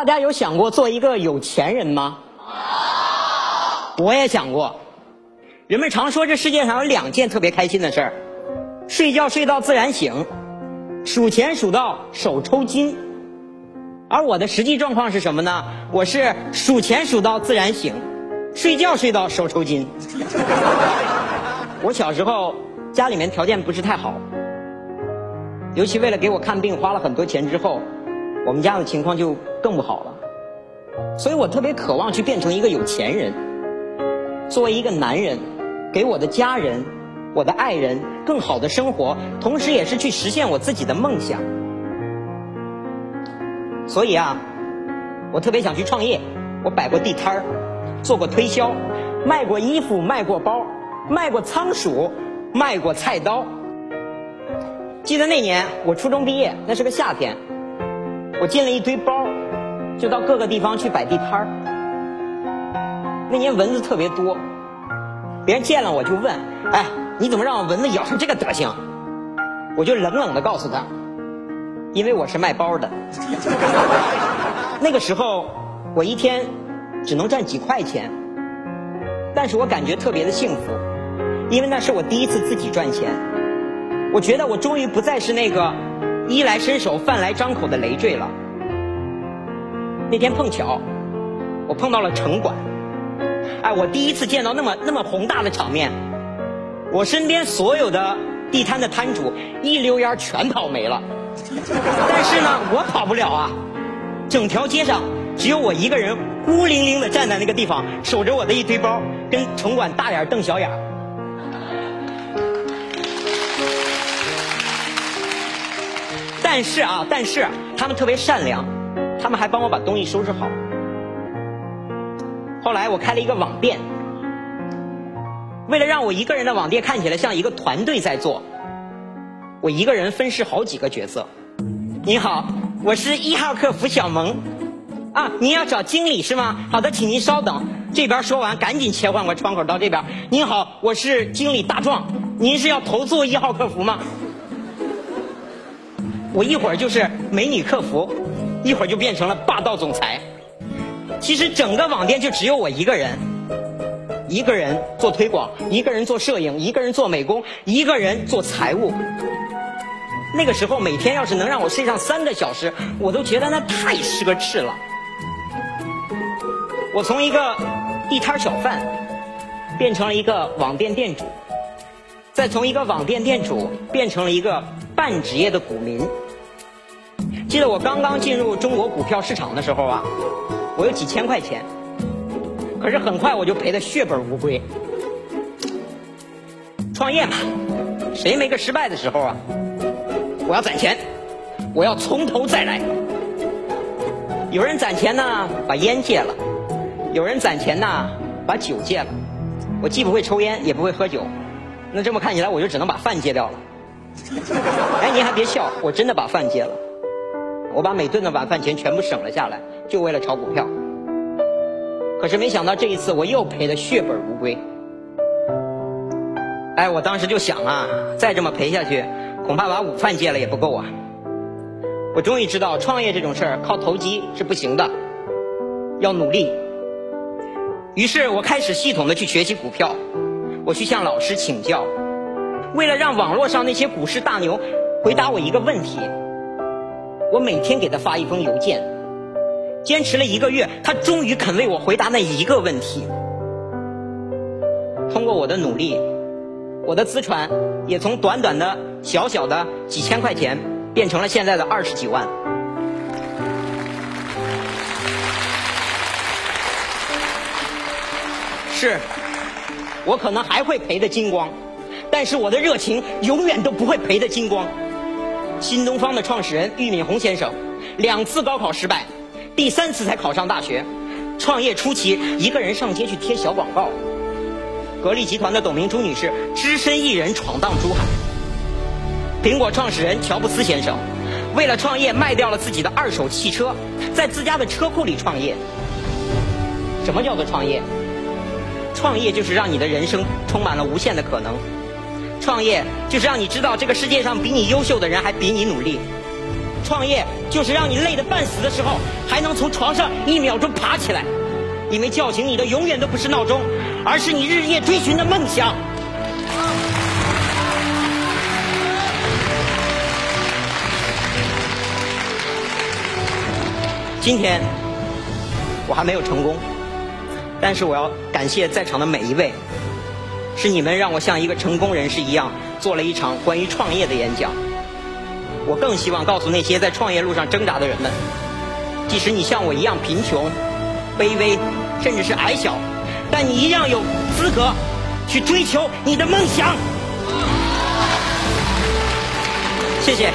大家有想过做一个有钱人吗？我也想过。人们常说这世界上有两件特别开心的事儿：睡觉睡到自然醒，数钱数到手抽筋。而我的实际状况是什么呢？我是数钱数到自然醒，睡觉睡到手抽筋。我小时候家里面条件不是太好，尤其为了给我看病花了很多钱之后，我们家的情况就更不好了。所以我特别渴望去变成一个有钱人，作为一个男人，给我的家人、我的爱人更好的生活，同时也是去实现我自己的梦想。所以啊，我特别想去创业。我摆过地摊儿，做过推销，卖过衣服，卖过包，卖过仓鼠，卖过菜刀。记得那年我初中毕业，那是个夏天，我进了一堆包，就到各个地方去摆地摊儿。那年蚊子特别多，别人见了我就问：“哎，你怎么让蚊子咬成这个德行？”我就冷冷的告诉他。因为我是卖包的，那个时候我一天只能赚几块钱，但是我感觉特别的幸福，因为那是我第一次自己赚钱。我觉得我终于不再是那个衣来伸手饭来张口的累赘了。那天碰巧我碰到了城管，哎，我第一次见到那么那么宏大的场面，我身边所有的地摊的摊主一溜烟全跑没了。但是呢，我跑不了啊！整条街上只有我一个人孤零零的站在那个地方，守着我的一堆包，跟城管大眼瞪小眼。但是啊，但是他们特别善良，他们还帮我把东西收拾好。后来我开了一个网店，为了让我一个人的网店看起来像一个团队在做。我一个人分饰好几个角色。你好，我是一号客服小萌。啊，您要找经理是吗？好的，请您稍等。这边说完，赶紧切换个窗口到这边。您好，我是经理大壮。您是要投诉一号客服吗？我一会儿就是美女客服，一会儿就变成了霸道总裁。其实整个网店就只有我一个人，一个人做推广，一个人做摄影，一个人做美工，一个人做财务。那个时候每天要是能让我睡上三个小时，我都觉得那太奢侈了。我从一个地摊小贩变成了一个网店店主，再从一个网店店主变成了一个半职业的股民。记得我刚刚进入中国股票市场的时候啊，我有几千块钱，可是很快我就赔得血本无归。创业嘛，谁没个失败的时候啊？我要攒钱，我要从头再来。有人攒钱呢，把烟戒了；有人攒钱呢，把酒戒了。我既不会抽烟，也不会喝酒，那这么看起来，我就只能把饭戒掉了。哎，您还别笑，我真的把饭戒了。我把每顿的晚饭钱全部省了下来，就为了炒股票。可是没想到这一次，我又赔得血本无归。哎，我当时就想啊，再这么赔下去。恐怕把午饭戒了也不够啊！我终于知道创业这种事儿靠投机是不行的，要努力。于是我开始系统的去学习股票，我去向老师请教。为了让网络上那些股市大牛回答我一个问题，我每天给他发一封邮件。坚持了一个月，他终于肯为我回答那一个问题。通过我的努力。我的资产也从短短的小小的几千块钱，变成了现在的二十几万。是，我可能还会赔的精光，但是我的热情永远都不会赔的精光。新东方的创始人俞敏洪先生，两次高考失败，第三次才考上大学。创业初期，一个人上街去贴小广告。格力集团的董明珠女士只身一人闯荡珠海。苹果创始人乔布斯先生为了创业卖掉了自己的二手汽车，在自家的车库里创业。什么叫做创业？创业就是让你的人生充满了无限的可能。创业就是让你知道这个世界上比你优秀的人还比你努力。创业就是让你累得半死的时候，还能从床上一秒钟爬起来。因为叫醒你的永远都不是闹钟，而是你日夜追寻的梦想。今天我还没有成功，但是我要感谢在场的每一位，是你们让我像一个成功人士一样做了一场关于创业的演讲。我更希望告诉那些在创业路上挣扎的人们，即使你像我一样贫穷、卑微，甚至是矮小，但你一样有资格去追求你的梦想。谢谢。